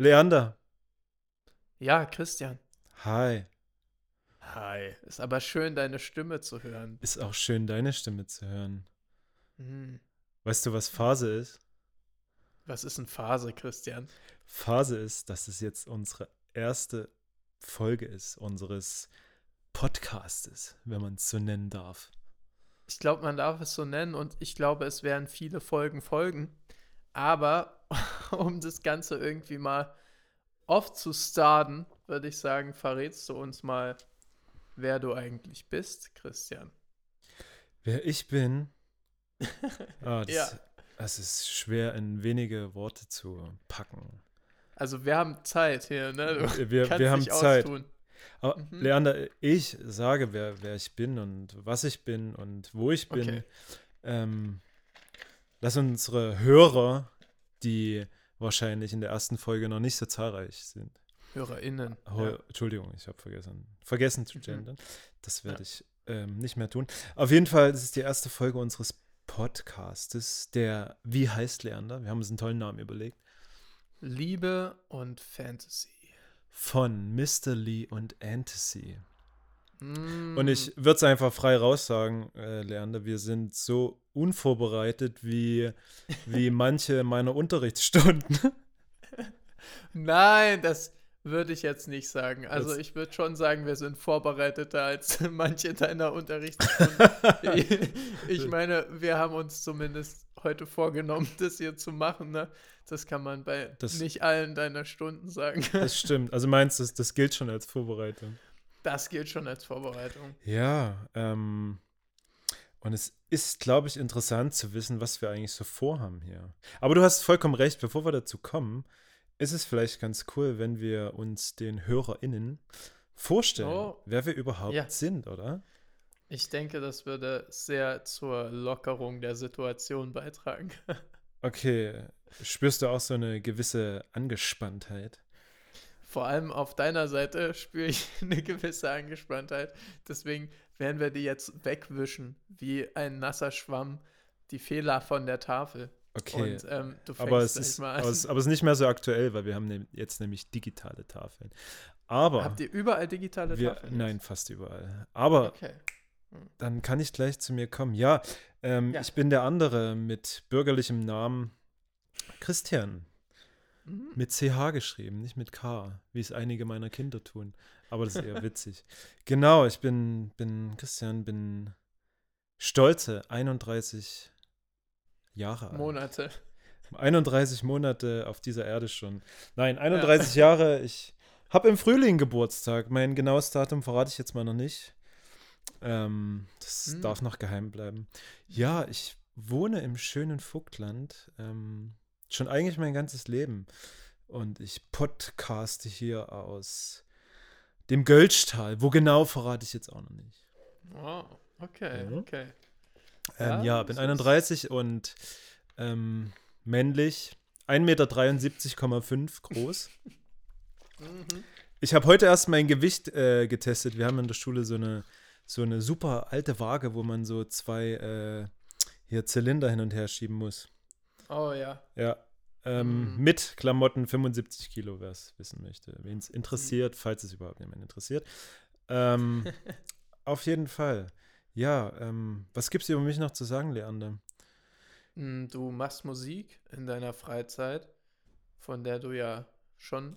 Leander. Ja, Christian. Hi. Hi. Ist aber schön, deine Stimme zu hören. Ist auch schön, deine Stimme zu hören. Hm. Weißt du, was Phase ist? Was ist eine Phase, Christian? Phase ist, dass es jetzt unsere erste Folge ist, unseres Podcastes, wenn man es so nennen darf. Ich glaube, man darf es so nennen und ich glaube, es werden viele Folgen folgen. Aber um das Ganze irgendwie mal oft zu starten, würde ich sagen, verrätst du uns mal, wer du eigentlich bist, Christian. Wer ich bin? Ah, das, Ja. das ist schwer in wenige Worte zu packen. Also wir haben Zeit hier, ne? Du Wir, wir haben Zeit. austun. Aber Mhm. Leander, ich sage, wer, wer ich bin und was ich bin und wo ich bin. Okay. Ähm, lass unsere Hörer, die wahrscheinlich in der ersten Folge noch nicht so zahlreich sind. HörerInnen. Heu- Ja. Entschuldigung, ich habe vergessen. Vergessen zu Mhm. gendern. Das werde Ja. ich ähm, nicht mehr tun. Auf jeden Fall, das ist die erste Folge unseres Podcastes, der Wie heißt Leander? Wir haben uns einen tollen Namen überlegt. Liebe und Fantasy. Von Mr. Lee und Antasy. Mm. Und ich würde es einfach frei raus sagen, äh, Leander, wir sind so unvorbereitet wie, wie manche meiner Unterrichtsstunden. Nein, das würde ich jetzt nicht sagen. Also ich würde schon sagen, wir sind vorbereiteter als manche deiner Unterrichtsstunden. ich, ich meine, wir haben uns zumindest heute vorgenommen, das hier zu machen. Ne? Das kann man bei Das- nicht allen deiner Stunden sagen. Das stimmt. Also meinst du, das, das gilt schon als Vorbereitung? Das gilt schon als Vorbereitung. Ja, ähm, und es ist, glaube ich, interessant zu wissen, was wir eigentlich so vorhaben hier. Aber du hast vollkommen recht, bevor wir dazu kommen, ist es vielleicht ganz cool, wenn wir uns den HörerInnen vorstellen, Oh. wer wir überhaupt Ja. sind, oder? Ich denke, das würde sehr zur Lockerung der Situation beitragen. Okay, spürst du auch so eine gewisse Angespanntheit? Vor allem auf deiner Seite spüre ich eine gewisse Angespanntheit. Deswegen werden wir die jetzt wegwischen, wie ein nasser Schwamm, die Fehler von der Tafel. Okay, Und ähm, du fängst aber, es ist, mal aber, es, aber es ist nicht mehr so aktuell, weil wir haben ne, jetzt nämlich digitale Tafeln. Aber Habt ihr überall digitale wir, Tafeln? nein, fast überall. Aber Okay. Dann kann ich gleich zu mir kommen. Ja, ähm, Ja. ich bin der andere mit bürgerlichem Namen Christian. Mhm. Mit CH geschrieben, nicht mit K, wie es einige meiner Kinder tun. Aber das ist eher witzig. Genau, ich bin, bin Christian, bin stolze 31 Jahre alt. Monate. 31 Monate auf dieser Erde schon. Nein, 31 Jahre. Ich habe im Frühling Geburtstag. Mein genaues Datum verrate ich jetzt mal noch nicht. Ähm, das Hm. darf noch geheim bleiben. Ja, ich wohne im schönen Vogtland. Ähm, schon eigentlich mein ganzes Leben. Und ich podcaste hier aus dem Gölschtal. Wo genau verrate ich jetzt auch noch nicht. Oh, okay, Mhm. okay. Ähm, Ja, ja, bin ist- 31 und ähm, männlich. 1,73,5 Meter groß. Mhm. Ich habe heute erst mein Gewicht äh, getestet. Wir haben in der Schule so eine, so eine super alte Waage, wo man so zwei äh, hier Zylinder hin und her schieben muss. Oh ja. Ja. Ähm, Mhm. Mit Klamotten 75 Kilo, wer es wissen möchte. Wen es interessiert, falls es überhaupt jemand interessiert. Ähm, auf jeden Fall. Ja, ähm, was gibt es über mich noch zu sagen, Leander? Mm, Du machst Musik in deiner Freizeit, von der du ja schon ein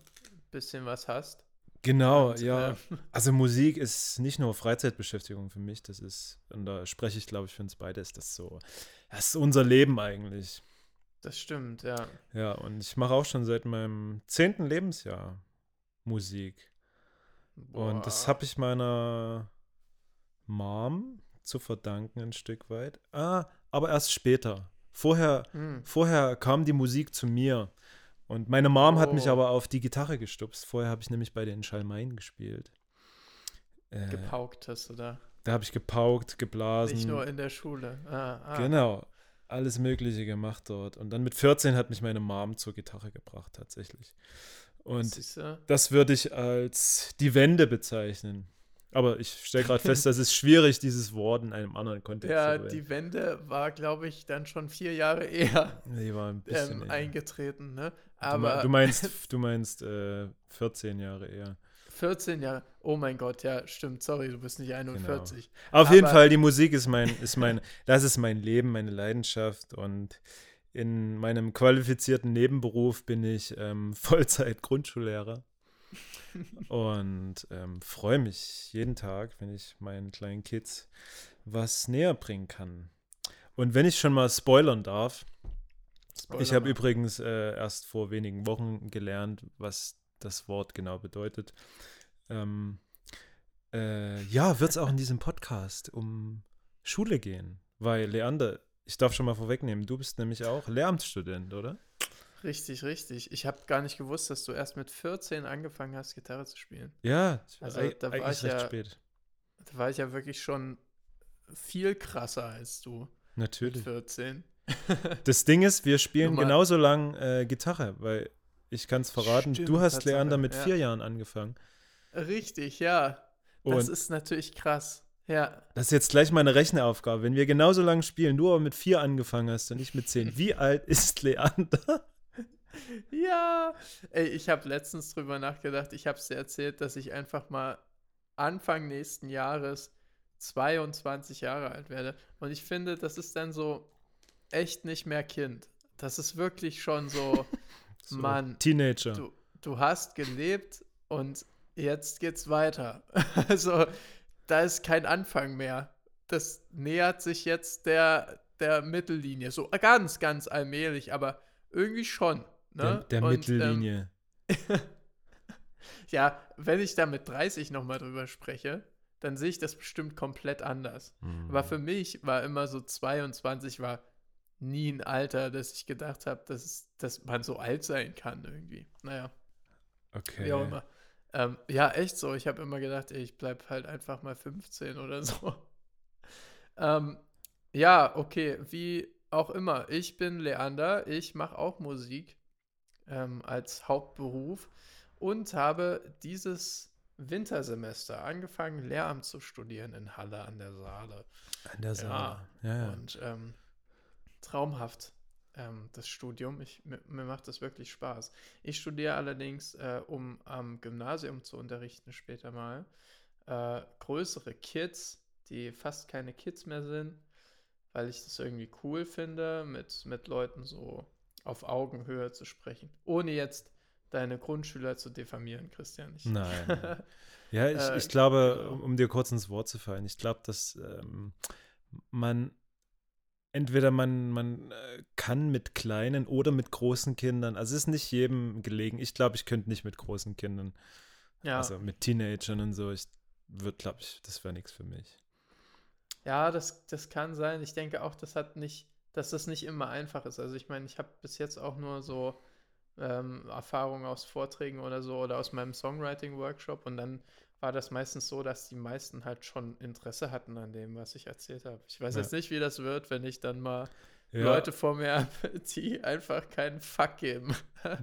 bisschen was hast. Genau, Und, ja. äh, Also Musik ist nicht nur Freizeitbeschäftigung für mich, das ist, und da spreche ich, glaube ich, für uns beide, ist das so, das ist unser Leben eigentlich. Das stimmt, ja. Ja, und ich mache auch schon seit meinem zehnten Lebensjahr Musik. Und das Boah. habe ich meiner Mom zu verdanken ein Stück weit. Ah, aber erst später. Vorher, Hm. vorher kam die Musik zu mir. Und meine Mom hat mich Oh. aber auf die Gitarre gestupst. Vorher habe ich nämlich bei den Schalmeien gespielt. Äh, Gepaukt hast du da. Da habe ich gepaukt, geblasen. Nicht nur in der Schule. Ah, ah. Genau. Alles Mögliche gemacht dort. Und dann mit 14 hat mich meine Mom zur Gitarre gebracht, tatsächlich. Und das würde ich als die Wende bezeichnen. Aber ich stelle gerade fest, dass es schwierig, dieses Wort in einem anderen Kontext Ja, zu verwenden. die Wende war, glaube ich, dann schon vier Jahre eher Die war ein bisschen ähm, eingetreten. Ne? Aber du meinst, du meinst äh, 14 Jahre eher. 14 Jahre. Oh mein Gott, ja, stimmt. Sorry, du bist nicht 41. Auf jeden Aber- Fall, die Musik ist mein, ist mein, das ist mein Leben, meine Leidenschaft und in meinem qualifizierten Nebenberuf bin ich ähm, Vollzeit-Grundschullehrer und ähm, freue mich jeden Tag, wenn ich meinen kleinen Kids was näher bringen kann. Und wenn ich schon mal spoilern darf, Spoiler ich habe übrigens äh, erst vor wenigen Wochen gelernt, was das Wort genau bedeutet. Ähm, äh, ja, wird es auch in diesem Podcast um Schule gehen, weil Leander, ich darf schon mal vorwegnehmen, du bist nämlich auch Lehramtsstudent, oder? Richtig, richtig. Ich habe gar nicht gewusst, dass du erst mit 14 angefangen hast, Gitarre zu spielen. Ja, Also, da war ich recht ja- spät. Da war ich ja wirklich schon viel krasser als du mit Natürlich. 14. Das Ding ist, wir spielen genauso lang äh, Gitarre, weil ich kann es verraten, du Stimmt, hast Tatsache, Leander mit ja. vier Jahren angefangen. Richtig, ja. Und Das ist natürlich krass. Ja. Das ist jetzt gleich meine Rechneaufgabe. Wenn wir genauso lange spielen, du aber mit vier angefangen hast und ich mit zehn, wie alt ist Leander? Ja. Ey, ich habe letztens drüber nachgedacht. Ich habe es dir erzählt, dass ich einfach mal Anfang nächsten Jahres 22 Jahre alt werde. Und ich finde, das ist dann so echt nicht mehr Kind. Das ist wirklich schon so, So, Mann, Teenager. du, du hast gelebt und jetzt geht's weiter. Also, da ist kein Anfang mehr. Das nähert sich jetzt der, der Mittellinie. So ganz, ganz allmählich, aber irgendwie schon. Ne? der der Und, Mittellinie. Ähm, ja, wenn ich da mit 30 nochmal drüber spreche, dann sehe ich das bestimmt komplett anders. Hm. Aber für mich war immer so 22 war nie ein Alter, dass ich gedacht habe, dass, es- dass man so alt sein kann irgendwie. Naja. okay. Wie auch immer. Ähm, ja, echt so. Ich habe immer gedacht, ey, ich bleib halt einfach mal 15 oder so. ähm, ja, okay, wie auch immer. Ich bin Leander, ich mache auch Musik ähm, als Hauptberuf und habe dieses Wintersemester angefangen, Lehramt zu studieren in Halle an der Saale. An der Saale. Ja, ja. Und ähm, traumhaft, ähm, das Studium. Ich, mir, mir macht das wirklich Spaß. Ich studiere allerdings, äh, um am Gymnasium zu unterrichten später mal, äh, größere Kids, die fast keine Kids mehr sind, weil ich das irgendwie cool finde, mit, mit Leuten so auf Augenhöhe zu sprechen. Ohne jetzt deine Grundschüler zu diffamieren, Christian. Ich, Nein. nein. Ja, ich, Äh, ich glaube, genau. um, um dir kurz ins Wort zu fallen, ich glaube, dass ähm, man entweder man, man äh, kann mit kleinen oder mit großen Kindern, also es ist nicht jedem gelegen. Ich glaube, ich könnte nicht mit großen Kindern, ja. also mit Teenagern und so. Ich würde, glaube ich, das wäre nichts für mich. Ja, das, das kann sein. Ich denke auch, das hat nicht, dass das nicht immer einfach ist. Also ich meine, ich habe bis jetzt auch nur so ähm, Erfahrungen aus Vorträgen oder so oder aus meinem Songwriting-Workshop und dann war das meistens so, dass die meisten halt schon Interesse hatten an dem, was ich erzählt habe. Ich weiß Ja. jetzt nicht, wie das wird, wenn ich dann mal Ja, Leute vor mir habe, die einfach keinen Fuck geben,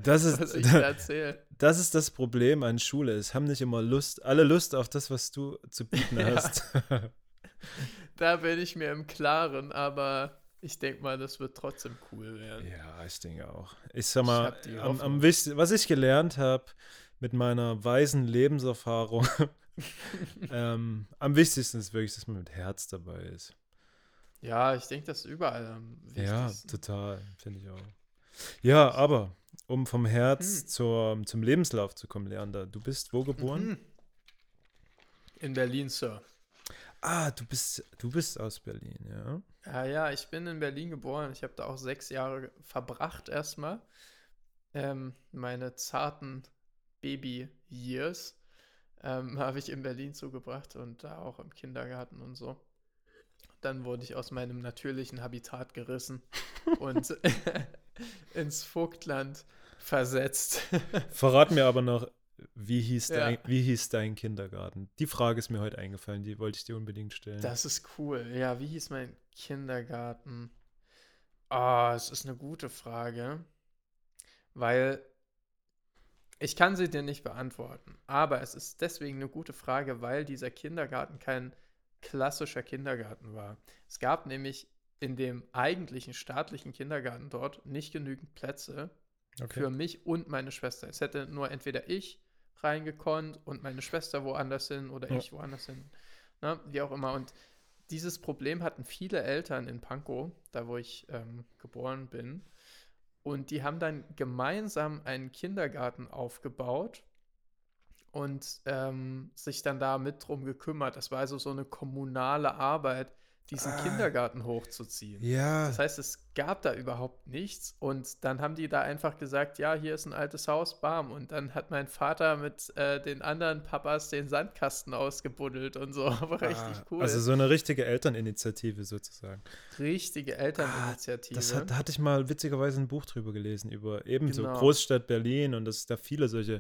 das ist, was ich da erzähle. Das ist das Problem an Schule. Es haben nicht immer Lust, alle Lust auf das, was du zu bieten Ja. hast. Da bin ich mir im Klaren, aber ich denke mal, das wird trotzdem cool werden. ja, ich denke auch. Ich sag mal, die am, am was ich gelernt habe mit meiner weisen Lebenserfahrung, ähm, am wichtigsten ist wirklich, dass man mit Herz dabei ist. Ja, ich denke, das ist überall am Ja, wichtigsten. total, finde ich auch. Ja, aber um vom Herz Hm. zur, zum Lebenslauf zu kommen, Leander, du bist wo geboren? Mhm. In Berlin, Sir. Ah, du bist, du bist aus Berlin, ja. Ja, ja, ich bin in Berlin geboren. Ich habe da auch sechs Jahre verbracht erstmal. Ähm, meine zarten Baby-Years ähm, habe ich in Berlin zugebracht und da auch im Kindergarten und so. Dann wurde ich aus meinem natürlichen Habitat gerissen und ins Vogtland versetzt. Verrat mir aber noch, wie hieß, Ja. dein, wie hieß dein Kindergarten? Die Frage ist mir heute eingefallen, die wollte ich dir unbedingt stellen. Das ist cool. Ja, wie hieß mein Kindergarten? Ah, es ist eine gute Frage, weil Ich kann sie dir nicht beantworten, aber es ist deswegen eine gute Frage, weil dieser Kindergarten kein klassischer Kindergarten war. Es gab nämlich in dem eigentlichen staatlichen Kindergarten dort nicht genügend Plätze Okay. für mich und meine Schwester. Es hätte nur entweder ich reingekonnt und meine Schwester woanders hin oder Ja. ich woanders hin. Ne? Wie auch immer. Und dieses Problem hatten viele Eltern in Pankow, da wo ich ähm, geboren bin. Und die haben dann gemeinsam einen Kindergarten aufgebaut und ähm, sich dann da mit drum gekümmert. Das war also so eine kommunale Arbeit, diesen Ah. Kindergarten hochzuziehen. Ja, Das heißt, es gab da überhaupt nichts und dann haben die da einfach gesagt, ja, hier ist ein altes Haus, bam. Und dann hat mein Vater mit äh, den anderen Papas den Sandkasten ausgebuddelt und so. Aber richtig ah, cool. also so eine richtige Elterninitiative sozusagen. Richtige Elterninitiative. Das hat, da hatte ich mal witzigerweise ein Buch drüber gelesen, über ebenso Genau. Großstadt Berlin und dass es da viele solche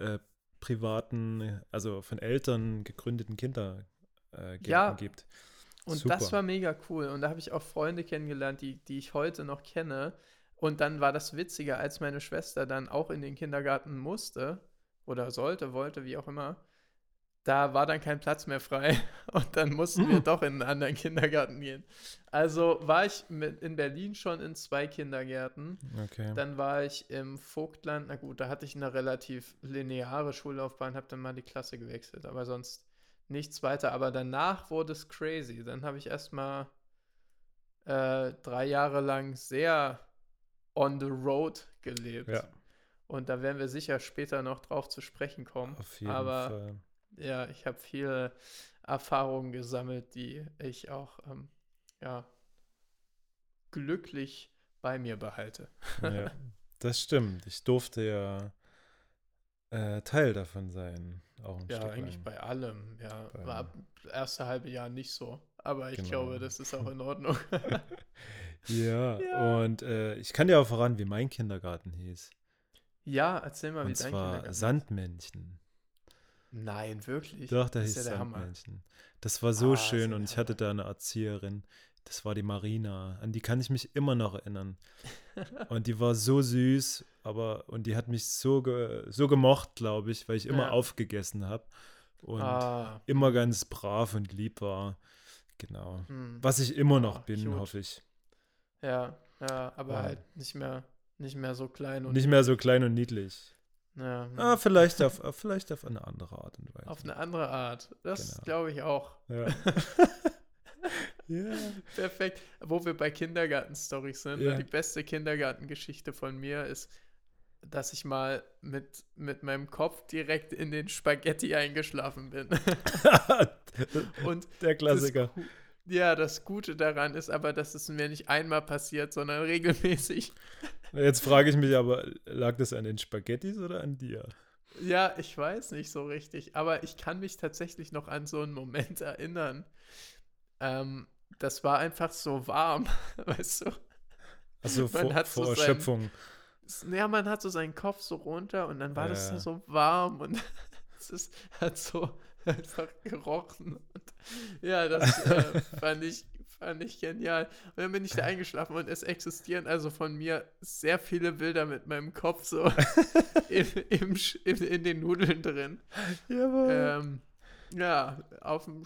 äh, privaten, also von Eltern gegründeten Kindergärten äh, Ja. gibt. Und Super. das war mega cool. Und da habe ich auch Freunde kennengelernt, die, die ich heute noch kenne. Und dann war das Witzige, als meine Schwester dann auch in den Kindergarten musste oder sollte, wollte, wie auch immer, da war dann kein Platz mehr frei. Und dann mussten wir Hm. doch in einen anderen Kindergarten gehen. Also war ich in Berlin schon in zwei Kindergärten. Okay. Dann war ich im Vogtland. Na gut, da hatte ich eine relativ lineare Schullaufbahn, habe dann mal die Klasse gewechselt, aber sonst nichts weiter. Aber danach wurde es crazy. Dann habe ich erstmal äh, drei Jahre lang sehr on the road gelebt. ja, Und da werden wir sicher später noch drauf zu sprechen kommen. auf jeden aber Fall. ja, ich habe viele Erfahrungen gesammelt, die ich auch ähm, ja, glücklich bei mir behalte. Ja, das stimmt. Ich durfte ja äh, Teil davon sein. Auch ein Ja, Stück eigentlich lang. bei allem. Ja, Bei- war ab erste halbe Jahr nicht so. Aber ich Genau. glaube, das ist auch in Ordnung. Ja, Ja. und äh, ich kann dir auch voran, wie mein Kindergarten hieß. ja, erzähl mal, wie Und dein zwar Kindergarten ist. Sandmännchen. Nein, wirklich. Doch, der das hieß ja der Hammer. Sandmännchen. Das war so Ah, schön ja und ich hatte da eine Erzieherin. Das war die Marina. An die kann ich mich immer noch erinnern. Und die war so süß, aber und die hat mich so, ge, so gemocht, glaube ich, weil ich immer Ja. aufgegessen habe und Ah, immer ganz brav und lieb war. Genau. hm. Was ich immer noch Ah, bin, cute. hoffe ich. Ja, ja, aber Ah. halt nicht mehr, nicht mehr so klein und Nicht mehr so klein und niedlich. ja, Ah, vielleicht auf, vielleicht auf eine andere Art und Weise. auf eine andere Art. Das Genau. glaube ich auch. ja. ja. Perfekt. Wo wir bei Kindergarten-Stories sind. ne? Ja. Die beste Kindergartengeschichte von mir ist, dass ich mal mit, mit meinem Kopf direkt in den Spaghetti eingeschlafen bin. Und Der Klassiker. Das, ja, das Gute daran ist aber, dass es mir nicht einmal passiert, sondern regelmäßig. Jetzt frage ich mich aber, lag das an den Spaghettis oder an dir? Ja, ich weiß nicht so richtig, aber ich kann mich tatsächlich noch an so einen Moment erinnern. Ähm, das war einfach so warm, weißt du? Also Man vor, hat so vor sein- Erschöpfung. Ja, man hat so seinen Kopf so runter und dann war das Ja. so warm und es ist, hat so einfach gerochen. Und ja, das äh, fand, ich, fand ich genial. Und dann bin ich da eingeschlafen und es existieren also von mir sehr viele Bilder mit meinem Kopf so in, im, in, in den Nudeln drin. Jawohl. Ähm, ja, auf dem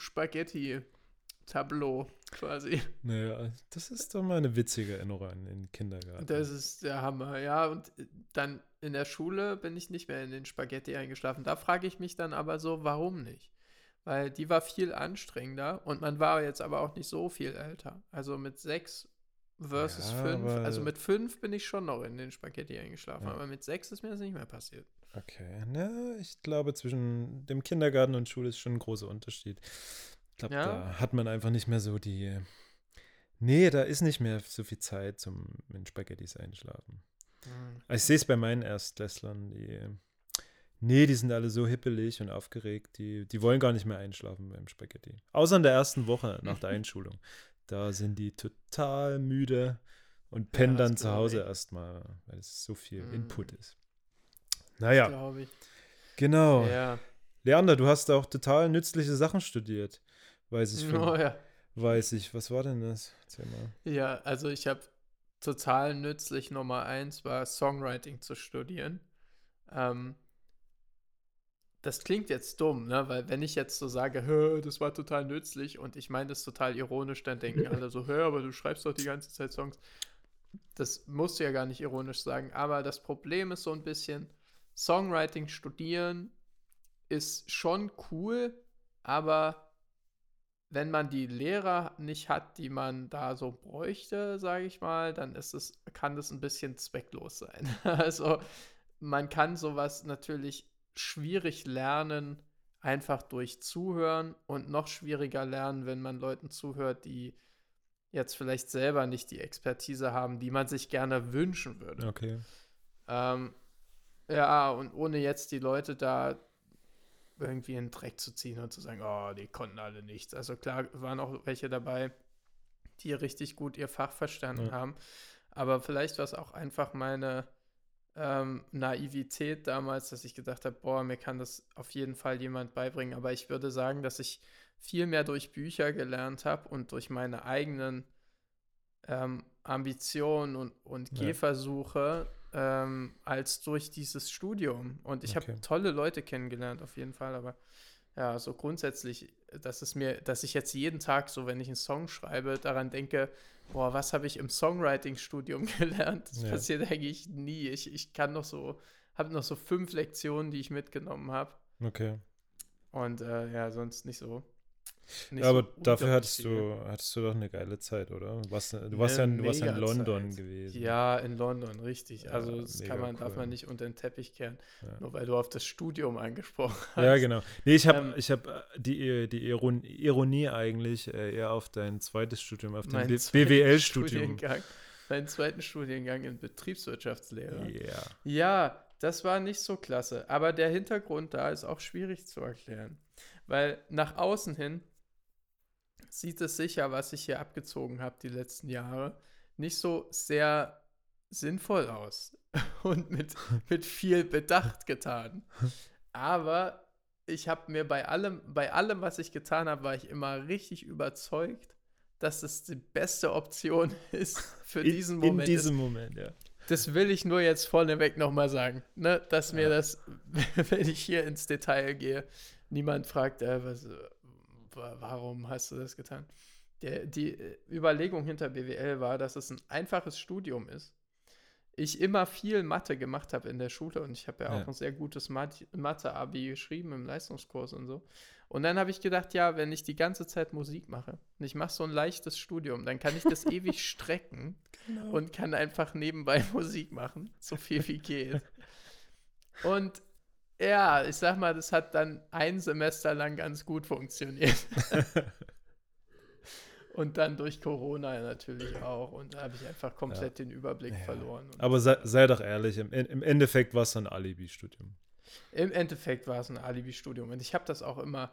Spaghetti-Tableau quasi. Naja, das ist doch mal eine witzige Erinnerung an den Kindergarten. Das ist der Hammer, ja. Und dann in der Schule bin ich nicht mehr in den Spaghetti eingeschlafen. Da frage ich mich dann aber so, warum nicht? Weil die war viel anstrengender und man war jetzt aber auch nicht so viel älter. Also mit sechs versus Ja, fünf. Also mit fünf bin ich schon noch in den Spaghetti eingeschlafen, Ja. aber mit sechs ist mir das nicht mehr passiert. Okay, na, ich glaube, zwischen dem Kindergarten und Schule ist schon ein großer Unterschied. Ich glaube, Ja? da hat man einfach nicht mehr so die. Nee, da ist nicht mehr so viel Zeit zum mit Spaghettis einschlafen. Also ich sehe es bei meinen Erstklässlern, die. Nee, die sind alle so hippelig und aufgeregt, die, die wollen gar nicht mehr einschlafen beim Spaghetti. Außer in der ersten Woche nach der Einschulung. Da sind die total müde und pennen das dann zu Hause erstmal, weil es so viel Mm. Input ist. Naja, Glaube ich. genau. Ja. Leander, du hast auch total nützliche Sachen studiert. Weiß ich, von, Oh, ja. weiß ich. Was war denn das? Erzähl mal. Ja, also ich habe total nützlich Nummer eins war Songwriting zu studieren. Ähm, das klingt jetzt dumm, ne? Weil wenn ich jetzt so sage, das war total nützlich und ich meine das total ironisch, dann denken alle so, hör, aber du schreibst doch die ganze Zeit Songs. Das musst du ja gar nicht ironisch sagen. Aber das Problem ist so ein bisschen, Songwriting studieren ist schon cool, aber wenn man die Lehrer nicht hat, die man da so bräuchte, sage ich mal, dann ist es, kann das ein bisschen zwecklos sein. Also man kann sowas natürlich schwierig lernen, einfach durch Zuhören und noch schwieriger lernen, wenn man Leuten zuhört, die jetzt vielleicht selber nicht die Expertise haben, die man sich gerne wünschen würde. Okay. Ähm, ja, und ohne jetzt die Leute da irgendwie in den Dreck zu ziehen und zu sagen, oh, die konnten alle nichts. Also klar waren auch welche dabei, die richtig gut ihr Fach verstanden ja. haben. Aber vielleicht war es auch einfach meine ähm, Naivität damals, dass ich gedacht habe, boah, mir kann das auf jeden Fall jemand beibringen. Aber ich würde sagen, dass ich viel mehr durch Bücher gelernt habe und durch meine eigenen ähm, Ambitionen und, und ja. Gehversuche ähm, als durch dieses Studium. Und ich okay. habe tolle Leute kennengelernt, auf jeden Fall, aber ja, so grundsätzlich, dass es mir, dass ich jetzt jeden Tag so, wenn ich einen Song schreibe, daran denke, boah, was habe ich im Songwriting-Studium gelernt? Das ja. passiert eigentlich nie. Ich, ich kann noch so, habe noch so fünf Lektionen, die ich mitgenommen habe. Okay. Und äh, ja, sonst nicht so. Ja, aber so dafür hattest du, hattest du doch eine geile Zeit, oder? Du warst, du warst, ja, du warst ja in London Zeit. gewesen. Ja, in London, richtig. also das kann man, cool. darf man nicht unter den Teppich kehren, ja. nur weil du auf das Studium angesprochen hast. Ja, genau. Nee, ich habe ähm, hab äh, die, die Ironie eigentlich äh, eher auf dein zweites Studium, auf dein BWL-Studium. Meinen zweiten Studiengang in Betriebswirtschaftslehre. Yeah. Ja, das war nicht so klasse. Aber der Hintergrund da ist auch schwierig zu erklären. Weil nach außen hin sieht es sicher, was ich hier abgezogen habe die letzten Jahre, nicht so sehr sinnvoll aus und mit, mit viel Bedacht getan. Aber ich habe mir bei allem, bei allem, was ich getan habe, war ich immer richtig überzeugt, dass es die beste Option ist für in, diesen Moment. In diesem ist. Moment, ja. Das will ich nur jetzt vorneweg nochmal sagen, ne? dass mir ja. das, wenn ich hier ins Detail gehe, niemand fragt, äh, was, warum hast du das getan? Der, die äh, Überlegung hinter BWL war, dass es ein einfaches Studium ist. Ich immer viel Mathe gemacht habe in der Schule und ich habe ja, ja, auch ein sehr gutes Mathe-Abi geschrieben im Leistungskurs und so. Und dann habe ich gedacht, ja, wenn ich die ganze Zeit Musik mache und ich mache so ein leichtes Studium, dann kann ich das ewig strecken genau. und kann einfach nebenbei Musik machen, so viel wie geht. Und ja, ich sag mal, das hat dann ein Semester lang ganz gut funktioniert. und dann durch Corona natürlich auch. Und da habe ich einfach komplett ja. den Überblick ja. verloren. Aber sei, sei, doch ehrlich, im, im Endeffekt war es ein Alibi-Studium. Im Endeffekt war es ein Alibi-Studium. Und ich habe das auch immer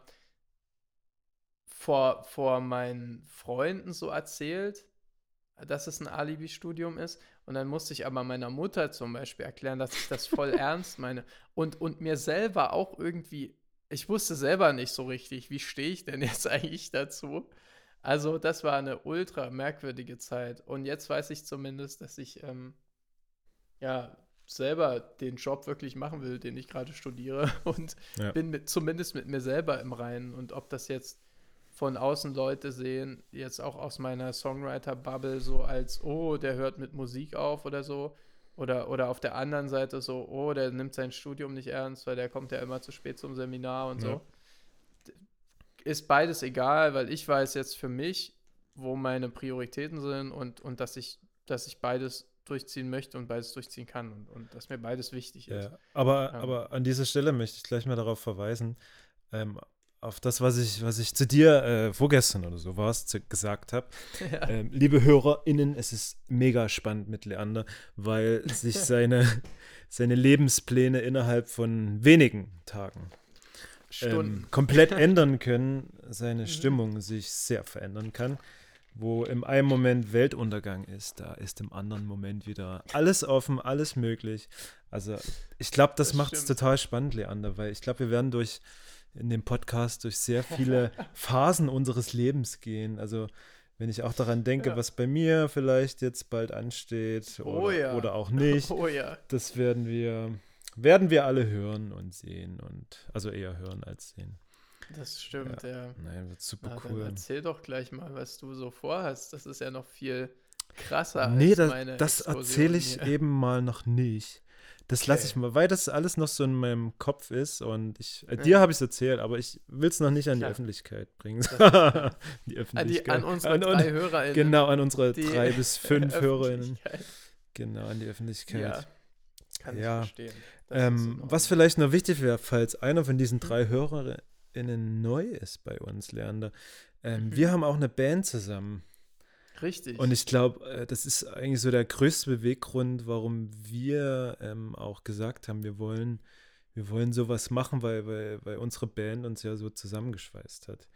vor, vor meinen Freunden so erzählt, dass es ein Alibi-Studium ist. Und dann musste ich aber meiner Mutter zum Beispiel erklären, dass ich das voll ernst meine. Und, und mir selber auch irgendwie, ich wusste selber nicht so richtig, wie stehe ich denn jetzt eigentlich dazu. Also das war eine ultra merkwürdige Zeit. Und jetzt weiß ich zumindest, dass ich ähm, ja selber den Job wirklich machen will, den ich gerade studiere. Und ja. bin mit, zumindest mit mir selber im Reinen. Und ob das jetzt von außen Leute sehen, jetzt auch aus meiner Songwriter-Bubble, so als, oh, der hört mit Musik auf oder so. Oder, oder auf der anderen Seite so, oh, der nimmt sein Studium nicht ernst, weil der kommt ja immer zu spät zum Seminar und ja. so. Ist beides egal, weil ich weiß jetzt für mich, wo meine Prioritäten sind und, und dass ich, dass ich beides durchziehen möchte und beides durchziehen kann und, und dass mir beides wichtig ist. Ja, aber, ähm. aber an dieser Stelle möchte ich gleich mal darauf verweisen, ähm, auf das, was ich, was ich zu dir äh, vorgestern oder so war, gesagt habe. Ja. Ähm, liebe HörerInnen, es ist mega spannend mit Leander, weil sich seine, seine Lebenspläne innerhalb von wenigen Tagen ähm, komplett ändern können, seine mhm. Stimmung sich sehr verändern kann. Wo im einen Moment Weltuntergang ist, da ist im anderen Moment wieder alles offen, alles möglich. Also ich glaube, das, das macht es total spannend, Leander, weil ich glaube, wir werden durch in dem Podcast durch sehr viele Phasen unseres Lebens gehen. Also wenn ich auch daran denke, ja. was bei mir vielleicht jetzt bald ansteht oder, oh ja. oder auch nicht, oh ja. das werden wir werden wir alle hören und sehen und also eher hören als sehen. Das stimmt, ja. Nein, wird super Na, cool. erzähl doch gleich mal, was du so vorhast. Das ist ja noch viel krasser Nee, als das, meine das Exkursion erzähle ich hier. eben mal noch nicht. Das lasse Okay. ich mal, weil das alles noch so in meinem Kopf ist und ich, äh, dir habe ich es erzählt, aber ich will es noch nicht an Klar. die Öffentlichkeit bringen. Die An, Öffentlichkeit. die, an unsere An- drei an- HörerInnen. Genau, an unsere drei bis fünf Hörerinnen. Genau, an die Öffentlichkeit. Ja, kann Ja. ich verstehen. Ähm, was vielleicht noch wichtig wäre, falls einer von diesen Mhm. drei HörerInnen neu ist bei uns, Lernender. Ähm, Mhm. Wir haben auch eine Band zusammen. Richtig. Und ich glaube, äh, das ist eigentlich so der größte Beweggrund, warum wir ähm, auch gesagt haben, wir wollen, wir wollen sowas machen, weil, weil, weil unsere Band uns ja so zusammengeschweißt hat.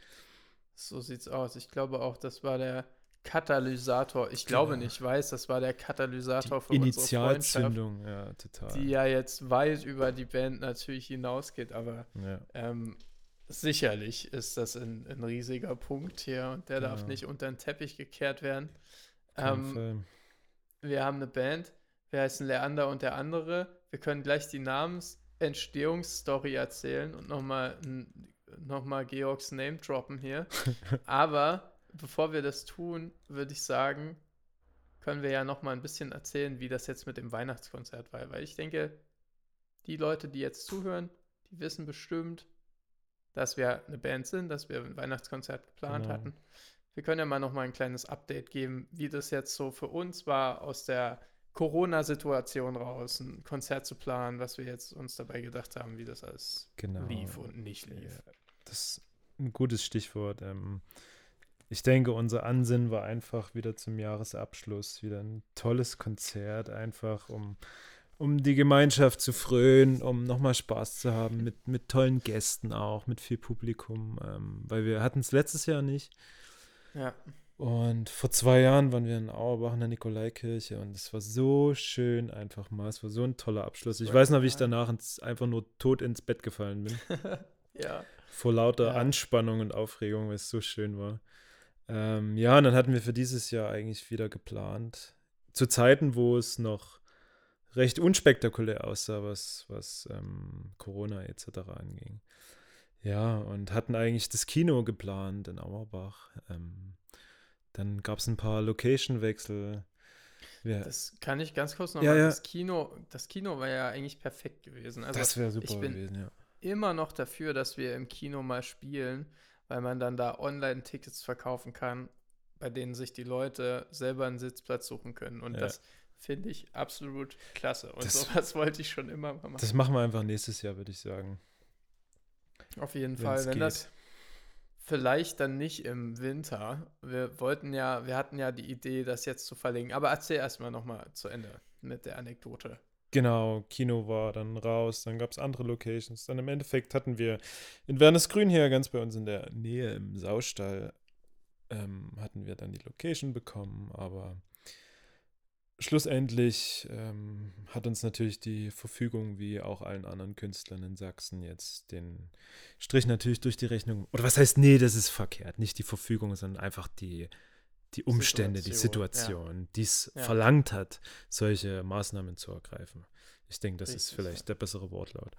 so sieht's aus. Ich glaube auch, das war der Katalysator. Ich glaube Genau. nicht, ich weiß, das war der Katalysator Die für Initialzündung, ja, total. die ja jetzt weit über die Band natürlich hinausgeht, aber ja. ähm, sicherlich ist das ein, ein riesiger Punkt hier und der darf nicht unter den Teppich gekehrt werden. Ähm, wir haben eine Band, wir heißen Leander und der andere. Wir können gleich die Namensentstehungsstory erzählen und nochmal noch mal Georgs Name droppen hier. Aber bevor wir das tun, würde ich sagen, können wir ja nochmal ein bisschen erzählen, wie das jetzt mit dem Weihnachtskonzert war. Weil ich denke, die Leute, die jetzt zuhören, die wissen bestimmt, dass wir eine Band sind, dass wir ein Weihnachtskonzert geplant Genau. hatten. Wir können ja mal noch mal ein kleines Update geben, wie das jetzt so für uns war, aus der Corona-Situation raus, ein Konzert zu planen, was wir jetzt uns dabei gedacht haben, wie das alles Genau. lief und nicht lief. Ja, das ist ein gutes Stichwort. Ähm, ich denke, unser Ansinnen war einfach wieder zum Jahresabschluss wieder ein tolles Konzert, einfach um, um die Gemeinschaft zu frönen, um nochmal Spaß zu haben mit, mit tollen Gästen auch, mit viel Publikum, ähm, weil wir hatten es letztes Jahr nicht. Ja, Und vor zwei Jahren waren wir in Auerbach in der Nikolaikirche und es war so schön einfach mal. Es war so ein toller Abschluss. Ich weiß noch, wie ich danach ins, einfach nur tot ins Bett gefallen bin. ja. Vor lauter Ja. Anspannung und Aufregung, weil es so schön war. Ähm, ja, und dann hatten wir für dieses Jahr eigentlich wieder geplant. Zu Zeiten, wo es noch recht unspektakulär aussah, was, was ähm, Corona etc. anging. Ja, und hatten eigentlich das Kino geplant in Auerbach. Ähm, dann gab es ein paar Location-Wechsel. Wir, Das kann ich ganz kurz noch Ja, mal. ja. Das Kino, das Kino war ja eigentlich perfekt gewesen. Also das wäre super gewesen, ja. immer noch dafür, dass wir im Kino mal spielen, weil man dann da Online-Tickets verkaufen kann, bei denen sich die Leute selber einen Sitzplatz suchen können. Und Ja. das finde ich absolut klasse. Und Das- sowas wollte ich schon immer mal machen. Das machen wir einfach nächstes Jahr, würde ich sagen. Auf jeden wenn's Fall, wenn geht. das vielleicht dann nicht im Winter. Wir wollten ja, wir hatten ja die Idee, das jetzt zu verlegen. Aber erzähl erstmal nochmal zu Ende mit der Anekdote. Genau, Kino war dann raus, dann gab es andere Locations. Dann im Endeffekt hatten wir in Wernesgrün hier ganz bei uns in der Nähe im Saustall, ähm, hatten wir dann die Location bekommen, aber schlussendlich ähm, hat uns natürlich die Verfügung, wie auch allen anderen Künstlern in Sachsen, jetzt den Strich natürlich durch die Rechnung. Oder was heißt, nee, das ist verkehrt. Nicht die Verfügung, sondern einfach die, die Umstände, die Situation, Situation, die es Ja. verlangt hat, solche Maßnahmen zu ergreifen. Ich denke, das ist Richtig, vielleicht ja. der bessere Wortlaut.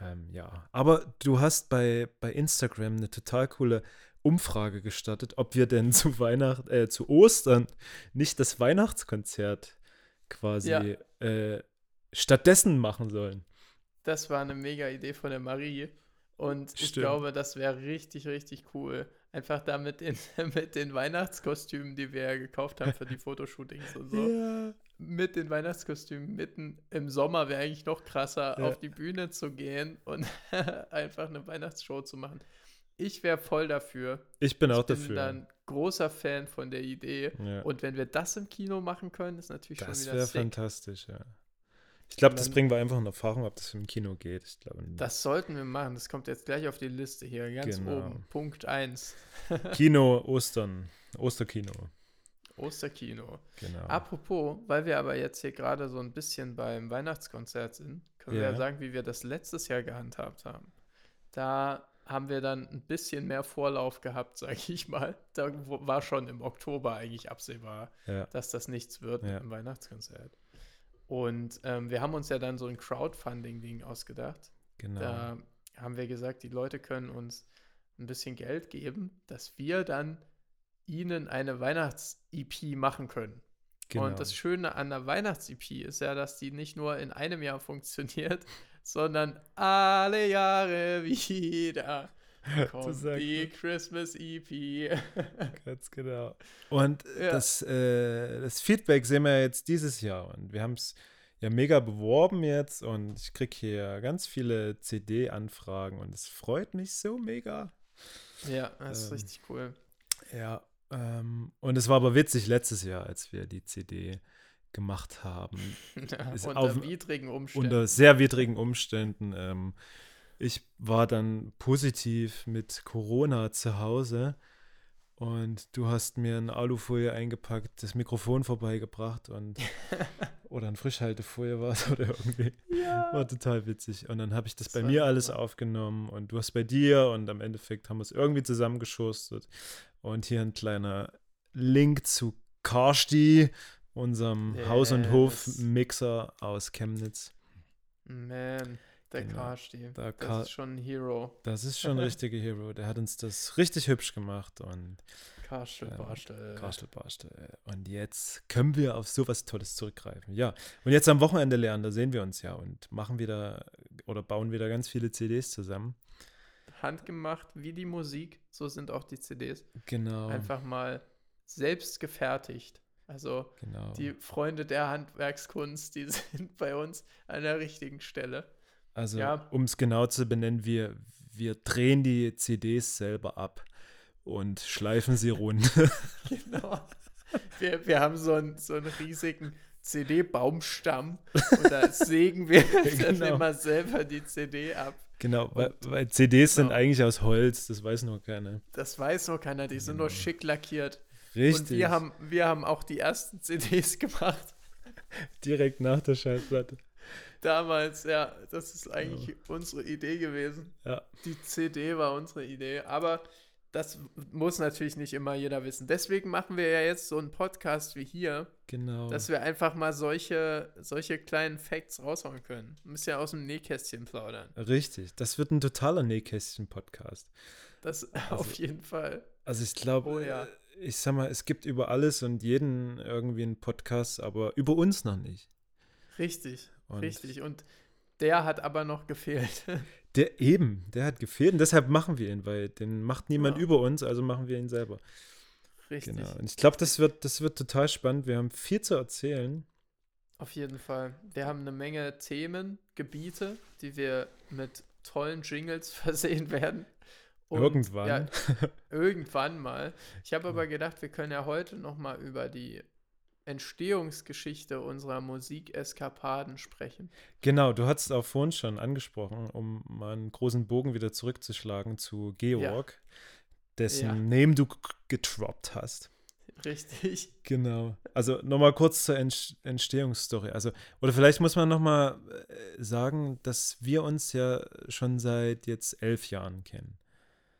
Ähm, ja, aber du hast bei, bei Instagram eine total coole Umfrage gestartet, ob wir denn zu Weihnachten, äh, zu Ostern nicht das Weihnachtskonzert quasi Ja. äh, stattdessen machen sollen. Das war eine mega Idee von der Marie. Und ich Stimmt. glaube, das wäre richtig, richtig cool. Einfach da mit den, mit den Weihnachtskostümen, die wir ja gekauft haben für die Fotoshootings und so. Ja. Mit den Weihnachtskostümen mitten im Sommer wäre eigentlich noch krasser, Ja. auf die Bühne zu gehen und einfach eine Weihnachtsshow zu machen. Ich wäre voll dafür. Ich bin auch ich bin dafür. dann großer Fan von der Idee. ja. Und wenn wir das im Kino machen können, ist natürlich das schon wieder wäre sick. fantastisch, ja. Ich glaube, das bringen wir einfach in Erfahrung, ob das im Kino geht. Ich glaube, Das sollten wir machen. Das kommt jetzt gleich auf die Liste hier, ganz Genau. oben. Punkt 1. Kino, Ostern, Osterkino. Osterkino. Genau. Apropos, weil wir aber jetzt hier gerade so ein bisschen beim Weihnachtskonzert sind, können wir Ja. ja sagen, wie wir das letztes Jahr gehandhabt haben. Da haben wir dann ein bisschen mehr Vorlauf gehabt, sage ich mal. Da war schon im Oktober eigentlich absehbar, ja. dass das nichts wird Ja. mit dem Weihnachtskonzert. Und ähm, wir haben uns ja dann so ein Crowdfunding-Ding ausgedacht. Genau. Da haben wir gesagt, die Leute können uns ein bisschen Geld geben, dass wir dann ihnen eine Weihnachts-EP machen können. Genau. Und das Schöne an der Weihnachts-EP ist ja, dass die nicht nur in einem Jahr funktioniert, sondern alle Jahre wieder kommt die. Christmas EP. Ganz genau. Und Ja. das, äh, das Feedback sehen wir jetzt dieses Jahr. Und wir haben es ja mega beworben jetzt und ich kriege hier ganz viele CD-Anfragen und es freut mich so mega. ja, das ist Ähm, richtig cool. Ja, ähm, und es war aber witzig letztes Jahr, als wir die CD gemacht haben. Ja, unter auf- widrigen Umständen. Unter sehr widrigen Umständen. Ähm, ich war dann positiv mit Corona zu Hause und du hast mir eine Alufolie eingepackt, das Mikrofon vorbeigebracht und oder ein Frischhaltefolie war es oder irgendwie. ja. War total witzig. Und dann habe ich das, Das bei mir alles super. aufgenommen und du hast bei dir und am Endeffekt haben wir es irgendwie zusammengeschustert. Und hier ein kleiner Link zu Karsti, unserem Haus- und Yes. Hof-Mixer aus Chemnitz. Man, der Genau. Karsti. Der Das Kar- ist schon ein Hero. Das ist schon ein richtiger Hero. Der hat uns das richtig hübsch gemacht und Karstel, Ähm, Barstel. Karstel, Barstel. Und jetzt können wir auf sowas Tolles zurückgreifen. Ja, und jetzt am Wochenende lernen, da sehen wir uns ja und machen wieder oder bauen wieder ganz viele CDs zusammen. Handgemacht wie die Musik, so sind auch die CDs. Genau. Einfach mal selbst gefertigt. Also genau. die Freunde der Handwerkskunst, die sind bei uns an der richtigen Stelle. Also, Ja. um es genau zu benennen, wir, wir drehen die CDs selber ab und schleifen sie rund. Genau. Wir, wir haben so einen, so einen riesigen CD-Baumstamm und da sägen wir dann Genau. immer selber die CD ab. Genau, weil, weil CDs sind Genau. eigentlich aus Holz, das weiß nur keiner. Das weiß noch keiner, die sind nur Genau. schick lackiert. Richtig. Und wir haben, wir haben auch die ersten CDs gemacht. direkt nach der Schallplatte. Damals, ja, das ist eigentlich unsere Idee gewesen. Ja. Die CD war unsere Idee, aber das muss natürlich nicht immer jeder wissen. Deswegen machen wir ja jetzt so einen Podcast wie hier, Genau. dass wir einfach mal solche, solche kleinen Facts raushauen können. Ein bisschen aus dem Nähkästchen plaudern. Richtig. Das wird ein totaler Nähkästchen-Podcast. Das auf jeden Fall. Also ich glaube, Oh ja. ich sag mal, es gibt über alles und jeden irgendwie einen Podcast, aber über uns noch nicht. Richtig, Und richtig. Und der hat aber noch gefehlt. Der eben, der hat gefehlt und deshalb machen wir ihn, weil den macht niemand Ja. über uns, also machen wir ihn selber. Richtig. Genau. Und ich glaube, das wird, das wird total spannend. Wir haben viel zu erzählen. Auf jeden Fall. Wir haben eine Menge Themen, Gebiete, die wir mit tollen Jingles versehen werden. Und, Irgendwann. Ja, irgendwann mal. Ich habe aber gedacht, wir können ja heute noch mal über die Entstehungsgeschichte unserer Musikeskapaden sprechen. Genau, du hattest auch vorhin schon angesprochen, um mal einen großen Bogen wieder zurückzuschlagen zu Georg, dessen Ja. Name du getroppt hast. Richtig. Genau. Also nochmal kurz zur Ent Entstehungsstory. Also, oder vielleicht muss man nochmal äh, sagen, dass wir uns ja schon seit jetzt elf Jahren kennen.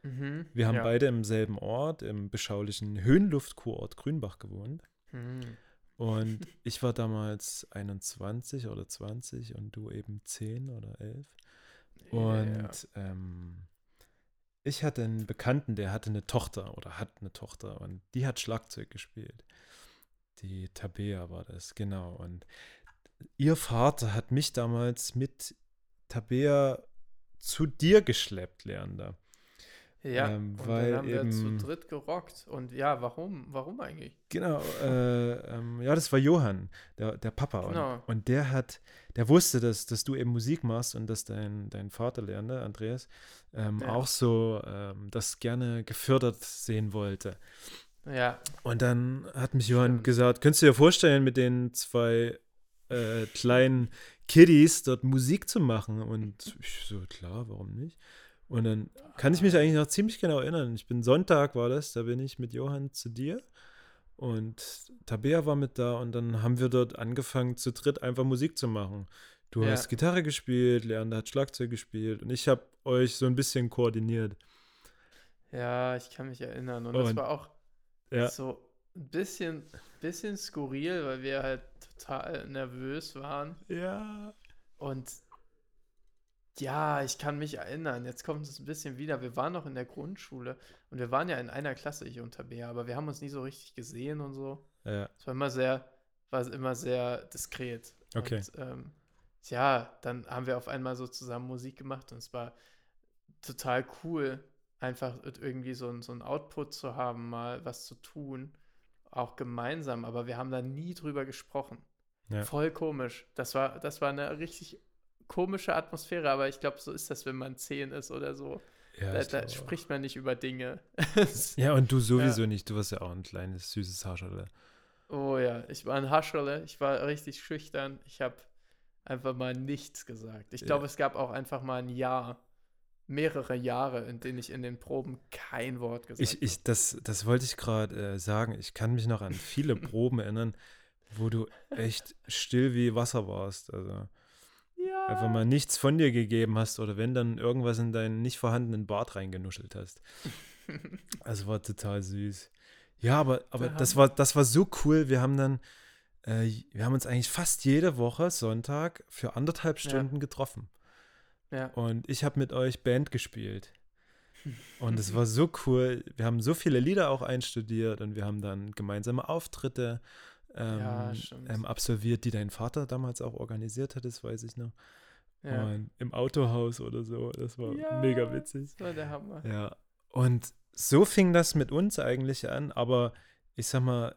Mhm. Wir haben ja. beide im selben Ort, im beschaulichen Höhenluftkurort Grünbach gewohnt. Mhm. Und ich war damals 21 oder 20 und du eben 10 oder 11. Und ähm, ich hatte einen Bekannten, der hatte eine Tochter oder hat eine Tochter und die hat Schlagzeug gespielt. Die Tabea war das, genau. Und ihr Vater hat mich damals mit Tabea zu dir geschleppt, Leander. Ja, ähm, und weil dann haben wir eben- zu dritt gerockt. Und ja, warum? Warum eigentlich? Genau, äh, ähm, ja, das war Johann, der, der Papa. Genau. Und, und der hat, der wusste, dass, dass du eben Musik machst und dass dein, dein Vater, Leander, Andreas, ähm, Ja. auch so ähm, das gerne gefördert sehen wollte. Ja, Und dann hat mich Johann Stimmt. gesagt, könntest du dir vorstellen, mit den zwei äh, kleinen Kiddies dort Musik zu machen? Und ich so, klar, warum nicht? Und dann kann ich mich eigentlich noch ziemlich genau erinnern. Ich bin Sonntag, war das, da bin ich mit Johann zu dir und Tabea war mit da und dann haben wir dort angefangen, zu dritt einfach Musik zu machen. Du Ja. hast Gitarre gespielt, Leander hat Schlagzeug gespielt und ich habe euch so ein bisschen koordiniert. ja, ich kann mich erinnern. Und das Und- war auch Ja. so ein bisschen, bisschen skurril, weil wir halt total nervös waren. Ja. Und ja, ich kann mich erinnern, jetzt kommt es ein bisschen wieder. Wir waren noch in der Grundschule und wir waren ja in einer Klasse, ich und Tabea, aber wir haben uns nie so richtig gesehen und so. Ja. Es war immer sehr, war immer sehr diskret. Okay. Und, ähm, ja, dann haben wir auf einmal so zusammen Musik gemacht und es war total cool, einfach irgendwie so, ein- so ein Output zu haben, mal was zu tun, auch gemeinsam, aber wir haben da nie drüber gesprochen. Ja. Voll komisch. Das war, das war eine richtig komische Atmosphäre, aber ich glaube, so ist das, wenn man zehn ist oder so. Ja, da da spricht man nicht über Dinge. ja, und du sowieso nicht. Du warst ja auch ein kleines, süßes Haarschale. Oh ja, ich war ein Hascherle, ich war richtig schüchtern. Ich habe einfach mal nichts gesagt. Ich glaube, Ja. es gab auch einfach mal ein Jahr, mehrere Jahre, in denen ich in den Proben kein Wort gesagt Ich, ich, das, das wollte ich gerade äh, sagen. Ich kann mich noch an viele Proben erinnern, wo du echt still wie Wasser warst. Also habe. Ja. Einfach mal nichts von dir gegeben hast oder wenn dann irgendwas in deinen nicht vorhandenen Bart reingenuschelt hast. Also war total süß. Ja, aber, aber das war, das war so cool. Wir haben dann, äh, wir haben uns eigentlich fast jede Woche Sonntag für anderthalb Ja. Stunden getroffen. ja. Und ich habe mit euch Band gespielt. Und es war so cool. Wir haben so viele Lieder auch einstudiert und wir haben dann gemeinsame Auftritte ähm, Ja, ähm, absolviert, die dein Vater damals auch organisiert hat, das weiß ich noch. Ja. Und im Autohaus oder so. Das war Ja, mega witzig. Das war der Hammer. Ja. Und so fing das mit uns eigentlich an, aber ich sag mal,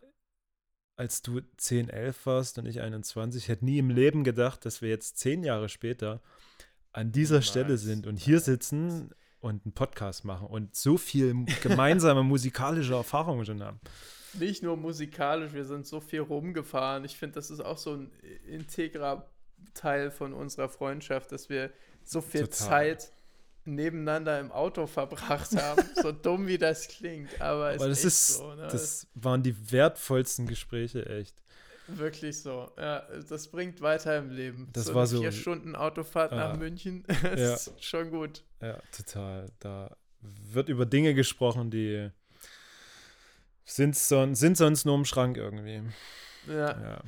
als du 10, 11 warst und ich 21, hätte nie im Leben gedacht, dass wir jetzt zehn Jahre später an dieser Stelle Niemals, sind und hier sitzen und einen Podcast machen und so viel gemeinsame musikalische Erfahrungen schon haben. Nicht nur musikalisch, wir sind so viel rumgefahren. Ich finde, das ist auch so ein integrer Teil von unserer Freundschaft, dass wir so viel Total. Zeit nebeneinander im Auto verbracht haben. so dumm wie das klingt, aber, Aber das ist, so. Ne? das waren die wertvollsten Gespräche, echt. wirklich so. Ja, das bringt weiter im Leben. Das so war so- vier Stunden Autofahrt nach Ah. München Ja. ist schon gut. Ja, total. Da wird über Dinge gesprochen, die sind, son sind sonst nur im Schrank irgendwie. Ja. Ja.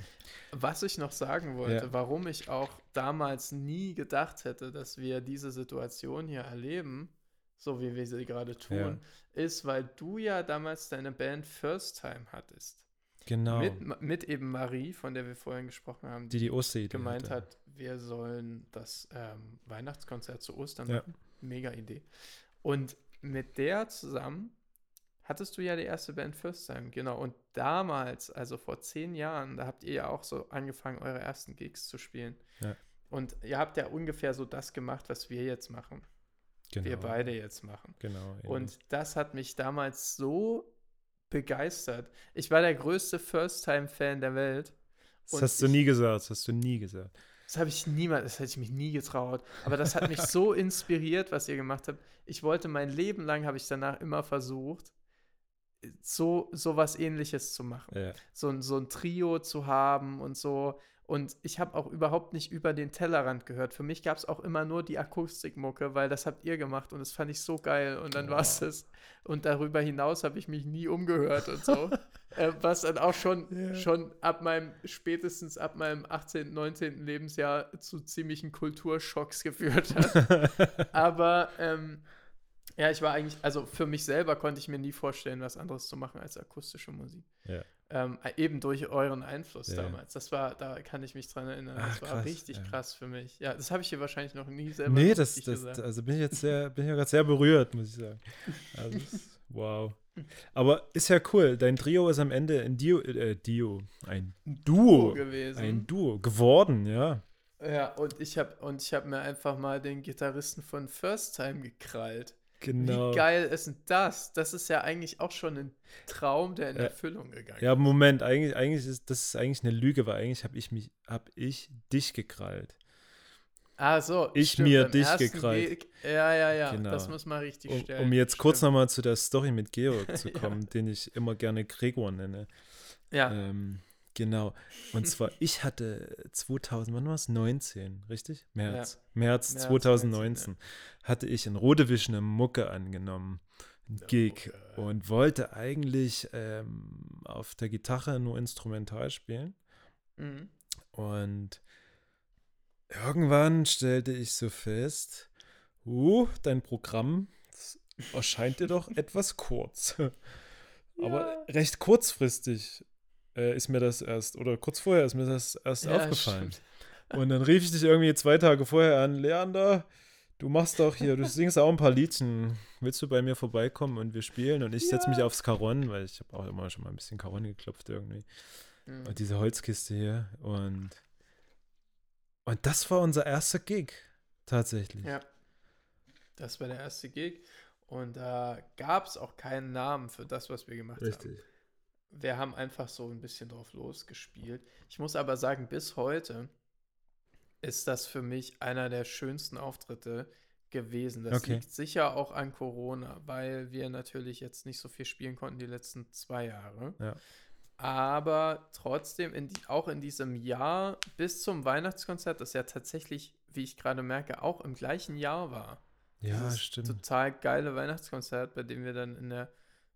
Was ich noch sagen wollte, Ja. warum ich auch damals nie gedacht hätte, dass wir diese Situation hier erleben, so wie wir sie gerade tun, Ja. ist, weil du ja damals deine Band First Time hattest. Genau. Mit, mit eben Marie, von der wir vorhin gesprochen haben, die die Osteridee gemeint hatte. hat, wir sollen das ähm, Weihnachtskonzert zu Ostern Ja. machen. Mega Idee. Und mit der zusammen hattest du ja die erste Band First Time, genau. Und damals, also vor zehn Jahren, da habt ihr ja auch so angefangen, eure ersten Gigs zu spielen. Ja. Und ihr habt ja ungefähr so das gemacht, was wir jetzt machen. Genau. Wir beide jetzt machen. Genau. ähnlich. Und das hat mich damals so begeistert. Ich war der größte First-Time-Fan der Welt. das hast du ich- nie gesagt, das hast du nie gesagt. Das habe ich niemals, das hätte ich mich nie getraut. Aber das hat mich so inspiriert, was ihr gemacht habt. Ich wollte mein Leben lang, habe ich danach immer versucht, so, so was ähnliches zu machen. Ja. So, ein- so ein Trio zu haben und so. Und ich habe auch überhaupt nicht über den Tellerrand gehört. Für mich gab es auch immer nur die Akustikmucke, weil das habt ihr gemacht und das fand ich so geil. Und dann war es das. Und darüber hinaus habe ich mich nie umgehört und so. äh, was dann auch schon, Ja. schon ab meinem, spätestens ab meinem 18., 19. Lebensjahr zu ziemlichen Kulturschocks geführt hat. Aber ähm, ja, ich war eigentlich, also für mich selber konnte ich mir nie vorstellen, was anderes zu machen als akustische Musik. Ja. Ähm, eben durch euren Einfluss Ja. damals. Das war, da kann ich mich dran erinnern. Ach, Das war krass, richtig ja. krass für mich. Ja, das habe ich hier wahrscheinlich noch nie selber Nee, das, das, gesagt. also bin ich jetzt sehr, bin ich ja gerade sehr berührt, muss ich sagen. Also, wow. Aber ist ja cool. Dein Trio ist am Ende ein Dio, äh, Dio, ein Duo, gewesen. ein Duo geworden, ja. ja, und ich habe und ich habe mir einfach mal den Gitarristen von First Time gekrallt. Genau. Wie geil ist denn das? Das ist ja eigentlich auch schon ein Traum, der in Ja. Erfüllung gegangen Ja, Moment, eigentlich, eigentlich ist das ist eigentlich eine Lüge, weil eigentlich habe ich mich, habe ich dich gekrallt. Ah, so. Ich mir beim dich gekrallt. Gig- Ja, ja, ja. Genau. Das muss man richtig Um, stellen. um jetzt kurz Stimmt. nochmal zu der Story mit Georg zu Ja. kommen, den ich immer gerne Gregor nenne. Ja, Ähm, genau. Und zwar, ich hatte 2000, wann war es? 19, richtig? März. März, März 2019 hatte ich in Rodewisch eine Mucke angenommen. ein Gig und wollte eigentlich ähm, auf der Gitarre nur instrumental spielen. Mhm. Und irgendwann stellte ich so fest, uh, dein Programm erscheint dir doch etwas kurz. Aber Ja. recht kurzfristig äh, ist mir das erst, oder kurz vorher ist mir das erst Ja, aufgefallen. stimmt. Und dann rief ich dich irgendwie zwei Tage vorher an, Leander, du machst doch hier, du singst auch ein paar Liedchen. Willst du bei mir vorbeikommen und wir spielen? Und ich setze mich aufs Karon, weil ich habe auch immer schon mal ein bisschen Karon geklopft irgendwie. Mhm. Und diese Holzkiste hier. Und, und das war unser erster Gig, tatsächlich. Ja. Das war der erste Gig. Und da gab es auch keinen Namen für das, was wir gemacht haben. Wir haben einfach so ein bisschen drauf losgespielt. Ich muss aber sagen, bis heute ist das für mich einer der schönsten Auftritte gewesen. Das Okay. liegt sicher auch an Corona, weil wir natürlich jetzt nicht so viel spielen konnten die letzten zwei Jahre. Ja. Aber trotzdem, in die, auch in diesem Jahr bis zum Weihnachtskonzert, das ja tatsächlich, wie ich gerade merke, auch im gleichen Jahr war. Ja, Dieses stimmt. Total geile Weihnachtskonzert, bei dem wir dann in der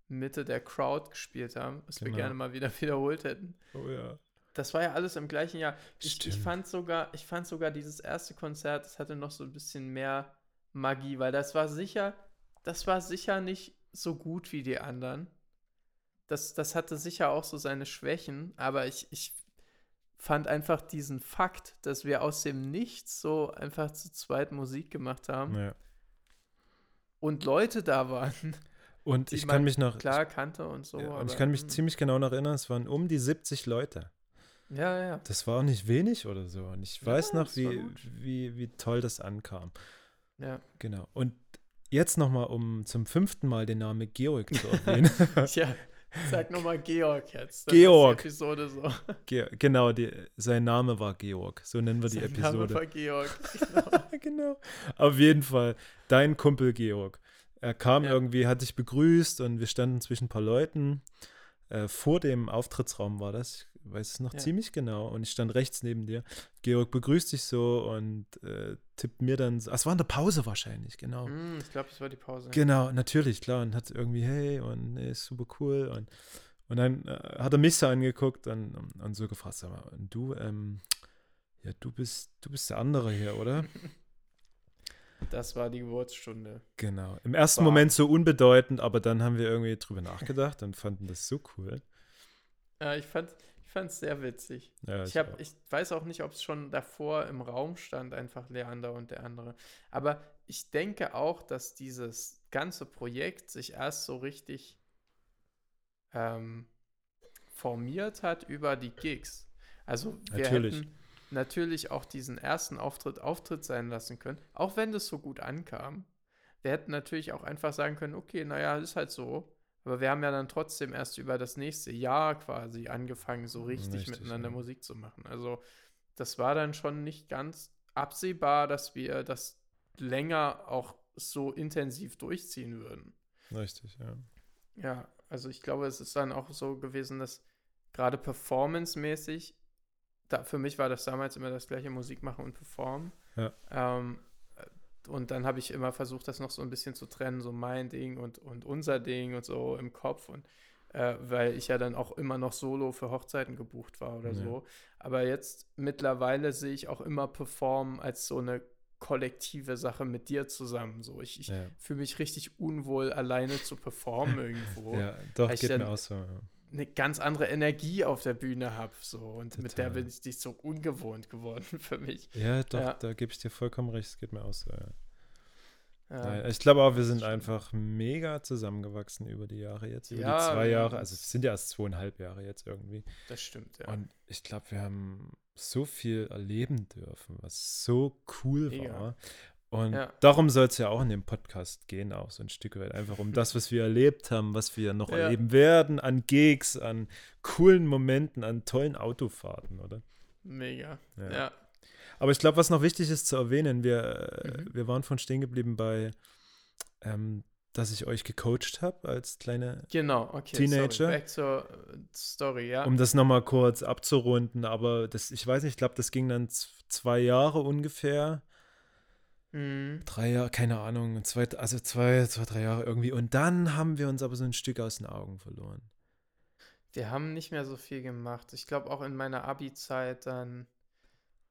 Mitte der Crowd gespielt haben, was wir Genau. gerne mal wieder wiederholt hätten. Oh ja. Das war ja alles im gleichen Jahr. Ich, ich fand sogar, ich fand sogar dieses erste Konzert, das hatte noch so ein bisschen mehr Magie, weil das war sicher, das war sicher nicht so gut wie die anderen. Das, das hatte sicher auch so seine Schwächen, aber ich, ich fand einfach diesen Fakt, dass wir aus dem Nichts so einfach zu zweit Musik gemacht haben ja. und Leute da waren, Und ich kann mich noch. klar kannte und so. ja, und aber, ich kann mich mm, ziemlich genau noch erinnern, es waren um die 70 Leute. Ja, ja. Das war auch nicht wenig oder so. Und ich weiß noch, das war wie, wie, wie toll das ankam. Ja. Genau. Und jetzt nochmal, um zum fünften Mal den Namen Georg zu erwähnen. Tja, sag nochmal Georg jetzt. dann Georg. Ist die Episode so. Ge genau, die, sein Name war Georg. So nennen wir die Sein Name Episode. war Georg. genau. Auf jeden Fall, dein Kumpel Georg. Er kam Ja. irgendwie, hat dich begrüßt und wir standen zwischen ein paar Leuten. Äh, vor dem Auftrittsraum war das. Ich weiß es noch Ja. ziemlich genau. Und ich stand rechts neben dir. Georg begrüßt dich so und äh, tippt mir dann. so- Ah, es war in der Pause wahrscheinlich, genau. Hm, ich glaube, das war die Pause. Genau, natürlich, klar. Und hat irgendwie, hey, und nee, ist super cool. Und, und dann äh, hat er mich so angeguckt und, und so gefragt, sag mal, und du, ähm, ja, du bist, du bist der andere hier, oder? Das war die Geburtsstunde. Genau. Im ersten War- Moment so unbedeutend, aber dann haben wir irgendwie drüber nachgedacht und fanden das so cool. Ja, ich fand ich fand's sehr witzig. Ja, Ich, hab, auch. ich weiß auch nicht, ob es schon davor im Raum stand, einfach Leander und der andere. Aber ich denke auch, dass dieses ganze Projekt sich erst so richtig ähm, formiert hat über die Gigs. Also wir Natürlich. hätten natürlich auch diesen ersten Auftritt Auftritt sein lassen können, auch wenn das so gut ankam. Wir hätten natürlich auch einfach sagen können, okay, naja, ist halt so. Aber wir haben ja dann trotzdem erst über das nächste Jahr quasi angefangen, so richtig, Richtig, miteinander ja. Musik zu machen. Also das war dann schon nicht ganz absehbar, dass wir das länger auch so intensiv durchziehen würden. Richtig, ja. Ja, also ich glaube, es ist dann auch so gewesen, dass gerade performancemäßig, da, für mich war das damals immer das gleiche Musik machen und performen. Ja. Ähm, äh, und dann habe ich immer versucht, das noch so ein bisschen zu trennen, so mein Ding und, und unser Ding und so im Kopf. Und äh, weil ich ja dann auch immer noch solo für Hochzeiten gebucht war oder Ja. so. Aber jetzt mittlerweile sehe ich auch immer Performen als so eine kollektive Sache mit dir zusammen. So, ich, ich Ja, fühle mich richtig unwohl, alleine zu performen irgendwo. ja doch, geht dann- mir auch so. Eine ganz andere Energie auf der Bühne habe. So. Und mit der Total. bin ich nicht so ungewohnt geworden für mich. Ja, doch, Ja. da gebe ich dir vollkommen recht, es geht mir auch so. Ja. Nein, ich glaube auch, wir sind einfach mega zusammengewachsen über die Jahre jetzt, über Ja, die zwei Jahre. Also es sind ja erst zweieinhalb Jahre jetzt irgendwie. Das stimmt, ja. Und ich glaube, wir haben so viel erleben dürfen, was so cool Mega. war. Und Ja. darum soll es ja auch in dem Podcast gehen, auch so ein Stück weit. Einfach um das, was wir erlebt haben, was wir noch Ja. erleben werden, an Gigs, an coolen Momenten, an tollen Autofahrten, oder? Mega. Ja. Ja. Aber ich glaube, was noch wichtig ist zu erwähnen, wir, äh, Mhm. wir waren von stehen geblieben bei, ähm, dass ich euch gecoacht habe als kleine, Genau, okay. Teenager. Sorry. Back zur äh, Story, ja. um das nochmal kurz abzurunden. Aber das, ich weiß nicht, ich glaube, das ging dann zwei Jahre ungefähr. Mhm. Drei Jahre, keine Ahnung, zwei, also zwei, zwei, drei Jahre irgendwie. Und dann haben wir uns aber so ein Stück aus den Augen verloren. Wir haben nicht mehr so viel gemacht. Ich glaube auch in meiner Abi-Zeit dann,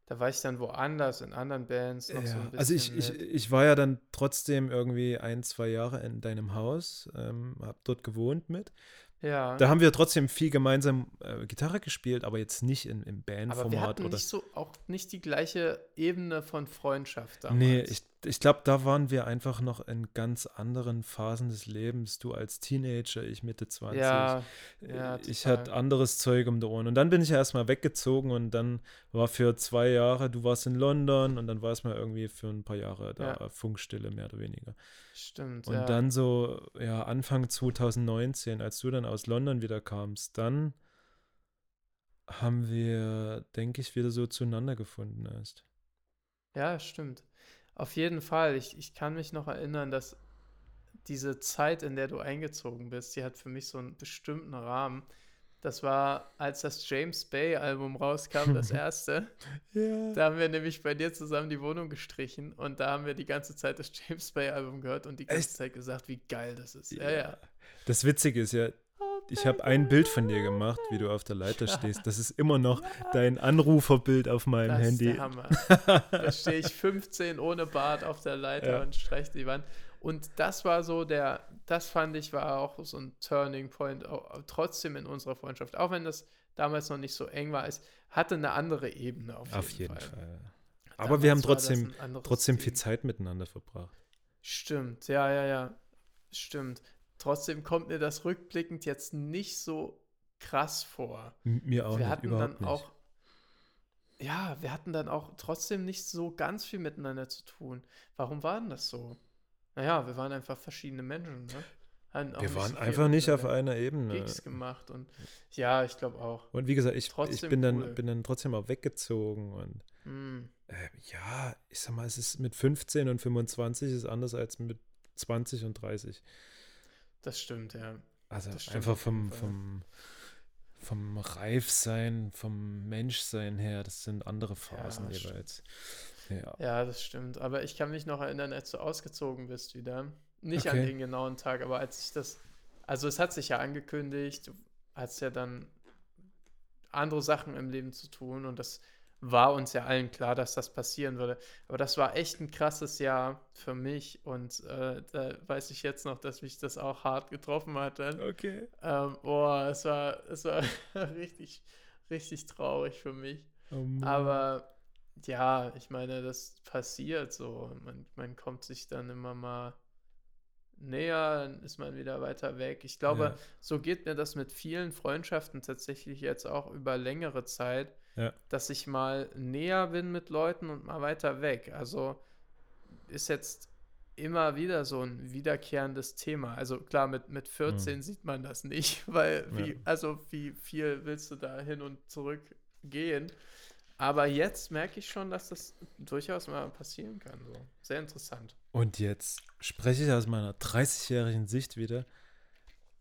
da war ich dann woanders, in anderen Bands noch so Ja, ein bisschen also ich, ich, ich war ja dann trotzdem irgendwie ein, zwei Jahre in deinem Haus, ähm, hab dort gewohnt mit. Ja, Da haben wir trotzdem viel gemeinsam äh, Gitarre gespielt, aber jetzt nicht in, im aber wir Bandformat hatten oder. nicht so, auch nicht die gleiche Ebene von Freundschaft Nee, damals. ich, ich glaube, da waren wir einfach noch in ganz anderen Phasen des Lebens. Du als Teenager, ich Mitte 20. Ja, ja, ich hatte anderes Zeug um die Ohren. Und dann bin ich ja erstmal weggezogen und dann war für zwei Jahre, du warst in London und dann war es mal irgendwie für ein paar Jahre da Ja. Funkstille, mehr oder weniger. stimmt. Und dann so, ja, Anfang 2019, als du dann aus London wieder kamst, dann haben wir, denke ich, wieder so zueinander gefunden erst. Ja, stimmt. Auf jeden Fall. Ich, ich kann mich noch erinnern, dass diese Zeit, in der du eingezogen bist, die hat für mich so einen bestimmten Rahmen. Das war, als das James Bay-Album rauskam, das erste. Ja. Da haben wir nämlich bei dir zusammen die Wohnung gestrichen und da haben wir die ganze Zeit das James Bay-Album gehört und die ganze Echt? Zeit gesagt, wie geil das ist. Ja, ja. Das Witzige ist ja, ich habe ein Bild von dir gemacht, wie du auf der Leiter stehst. Das ist immer noch dein Anruferbild auf meinem Das ist Handy. der Hammer. Da stehe ich 15 ohne Bart auf der Leiter Ja. und streiche die Wand. Und das war so der, das fand ich war auch so ein Turning Point, trotzdem in unserer Freundschaft. Auch wenn das damals noch nicht so eng war, es hatte eine andere Ebene auf jeden, Auf jeden Fall. Fall. Aber wir haben Damals war das trotzdem, trotzdem viel. Zeit miteinander verbracht. Stimmt, ja, ja, ja. Stimmt. Trotzdem kommt mir das rückblickend jetzt nicht so krass vor. Mir auch wir nicht, hatten dann nicht. auch, ja, wir hatten dann auch trotzdem nicht so ganz viel miteinander zu tun. Warum war denn das so? Naja, wir waren einfach verschiedene Menschen, ne? Wir waren so einfach nicht auf einer Ebene. Gigs gemacht und ja, ich glaube auch. Und wie gesagt, ich, ich bin, cool. dann, bin dann trotzdem auch weggezogen. Und Hm, äh, ja, ich sag mal, es ist mit 15 und 25 ist anders als mit 20 und 30. das stimmt, ja. Also stimmt einfach vom, vom, vom Reifsein, vom Menschsein her, das sind andere Phasen stimmt. jeweils. Ja. Ja, das stimmt. Aber ich kann mich noch erinnern, als du ausgezogen bist wieder. Nicht an Okay. den genauen Tag, aber als ich das. Also, es hat sich ja angekündigt, du hast ja dann andere Sachen im Leben zu tun und das war uns ja allen klar, dass das passieren würde. Aber das war echt ein krasses Jahr für mich und äh, da weiß ich jetzt noch, dass mich das auch hart getroffen hat dann. Okay. Ähm, boah, es war, es war richtig, richtig traurig für mich. Oh. Aber ja, ich meine, das passiert so. Man, man kommt sich dann immer mal näher, dann ist man wieder weiter weg. Ich glaube, Ja. so geht mir das mit vielen Freundschaften tatsächlich jetzt auch über längere Zeit, Ja. dass ich mal näher bin mit Leuten und mal weiter weg. Also ist jetzt immer wieder so ein wiederkehrendes Thema. Also klar, mit, mit 14 sieht man das nicht, weil wie, Ja. also wie viel willst du da hin und zurück gehen? Aber jetzt merke ich schon, dass das durchaus mal passieren kann. So. Sehr interessant. Und jetzt spreche ich aus meiner 30-jährigen Sicht wieder.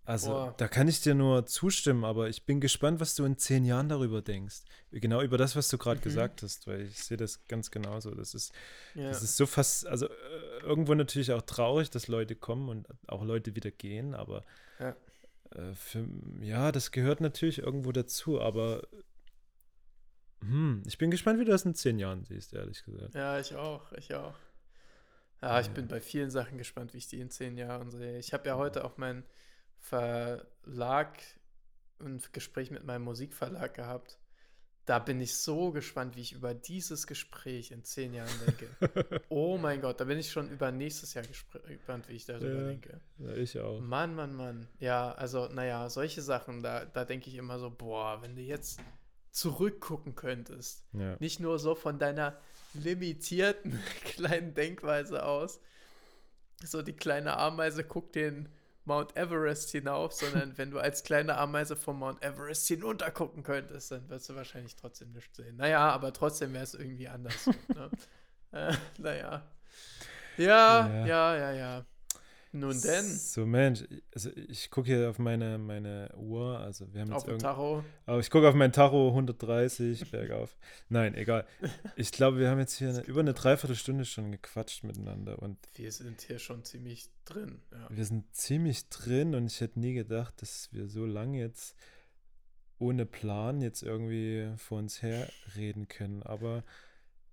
Also, Boah. da kann ich dir nur zustimmen, aber ich bin gespannt, was du in zehn Jahren darüber denkst. Genau über das, was du gerade Mhm. gesagt hast, weil ich sehe das ganz genauso. Das ist, Ja. das ist so fast, also äh, irgendwo natürlich auch traurig, dass Leute kommen und auch Leute wieder gehen, aber Ja. äh, für, ja, das gehört natürlich irgendwo dazu, aber hm, ich bin gespannt, wie du das in zehn Jahren siehst, ehrlich gesagt. Ja, ich auch, ich auch. Ja, ich Ja. bin bei vielen Sachen gespannt, wie ich die in zehn Jahren sehe. Ich habe ja heute auch meinen Verlag, ein Gespräch mit meinem Musikverlag gehabt. Da bin ich so gespannt, wie ich über dieses Gespräch in zehn Jahren denke. oh mein Gott, da bin ich schon über nächstes Jahr gespannt, wie ich darüber Ja. denke. Ja, ich auch. Mann, Mann, Mann. Ja, also, naja, solche Sachen, da, da denke ich immer so, boah, wenn du jetzt zurückgucken könntest, Ja. nicht nur so von deiner limitierten kleinen Denkweise aus, so die kleine Ameise guckt den Mount Everest hinauf, sondern wenn du als kleine Ameise vom Mount Everest hinunter gucken könntest, dann wirst du wahrscheinlich trotzdem nichts sehen. Naja, aber trotzdem wäre es irgendwie anders. ne? äh, naja. Ja, Ja. ja, ja, ja. Nun denn, So, Mensch, also ich gucke hier auf meine, meine Uhr, also wir haben auf jetzt irgend... Tacho. Aber ich gucke auf mein Tacho 130 bergauf. Nein, egal. Ich glaube, wir haben jetzt hier eine, über eine Dreiviertelstunde schon gequatscht miteinander und Wir sind hier schon ziemlich drin. Ja. wir sind ziemlich drin und ich hätte nie gedacht, dass wir so lange jetzt ohne Plan jetzt irgendwie vor uns her reden können. Aber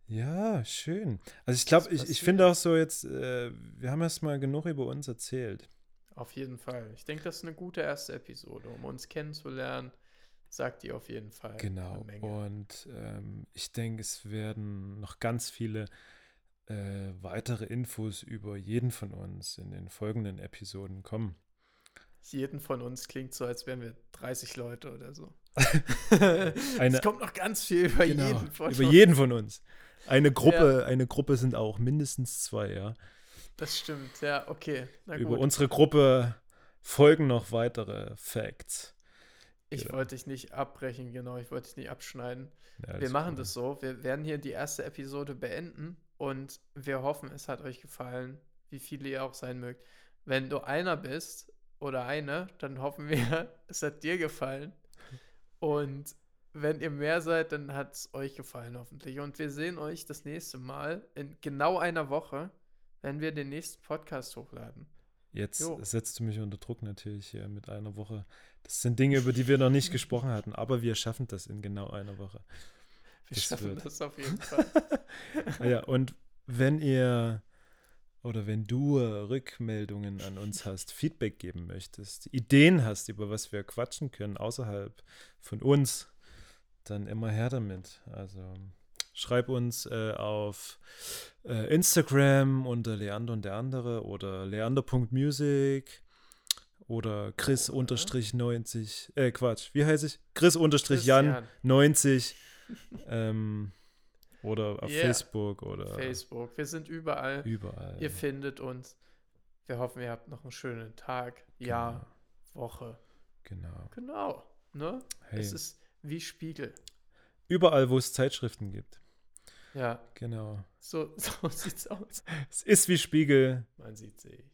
ja, schön. Also ich glaube, ich, ich finde auch so jetzt, äh, wir haben erst mal genug über uns erzählt. Auf jeden Fall. Ich denke, das ist eine gute erste Episode, um uns kennenzulernen. Sagt die auf jeden Fall. Genau. Und ähm, ich denke, es werden noch ganz viele äh, weitere Infos über jeden von uns in den folgenden Episoden kommen. Jeden von uns klingt so, als wären wir 30 Leute oder so. Eine- es kommt noch ganz viel über Genau, jeden von über uns. jeden von uns. Eine Gruppe, eine Gruppe sind auch mindestens zwei, ja. Das stimmt, ja, okay. Über unsere Gruppe folgen noch weitere Facts. Ich genau. wollte dich nicht abbrechen, genau, ich wollte dich nicht abschneiden. Ja, wir machen gut. das so. Wir werden hier die erste Episode beenden und wir hoffen, es hat euch gefallen, wie viele ihr auch sein mögt. Wenn du einer bist oder eine, dann hoffen wir, es hat dir gefallen. Und wenn ihr mehr seid, dann hat es euch gefallen, hoffentlich. Und wir sehen euch das nächste Mal in genau einer Woche, wenn wir den nächsten Podcast hochladen. Jetzt Jo. setzt du mich unter Druck natürlich hier mit einer Woche. Das sind Dinge, über die wir noch nicht gesprochen hatten, aber wir schaffen das in genau einer Woche. Wir Das schaffen wird. das auf jeden Fall. Ah ja, und wenn ihr oder wenn du Rückmeldungen an uns hast, Feedback geben möchtest, Ideen hast, über was wir quatschen können außerhalb von uns, dann immer her damit. Also schreib uns äh, auf äh, Instagram unter Leander und der andere oder leander.music oder Chris-90, äh, Quatsch, wie heiße ich? Chris-Jan Christian, 90 ähm, oder auf Yeah. Facebook oder Facebook, wir sind überall. überall. Ihr findet uns. Wir hoffen, ihr habt noch einen schönen Tag, Jahr, Woche. Genau. Genau. Ne? Hey, Es ist wie Spiegel. überall, wo es Zeitschriften gibt. Ja, Genau. so, so sieht's aus. Es ist wie Spiegel. Man sieht sich.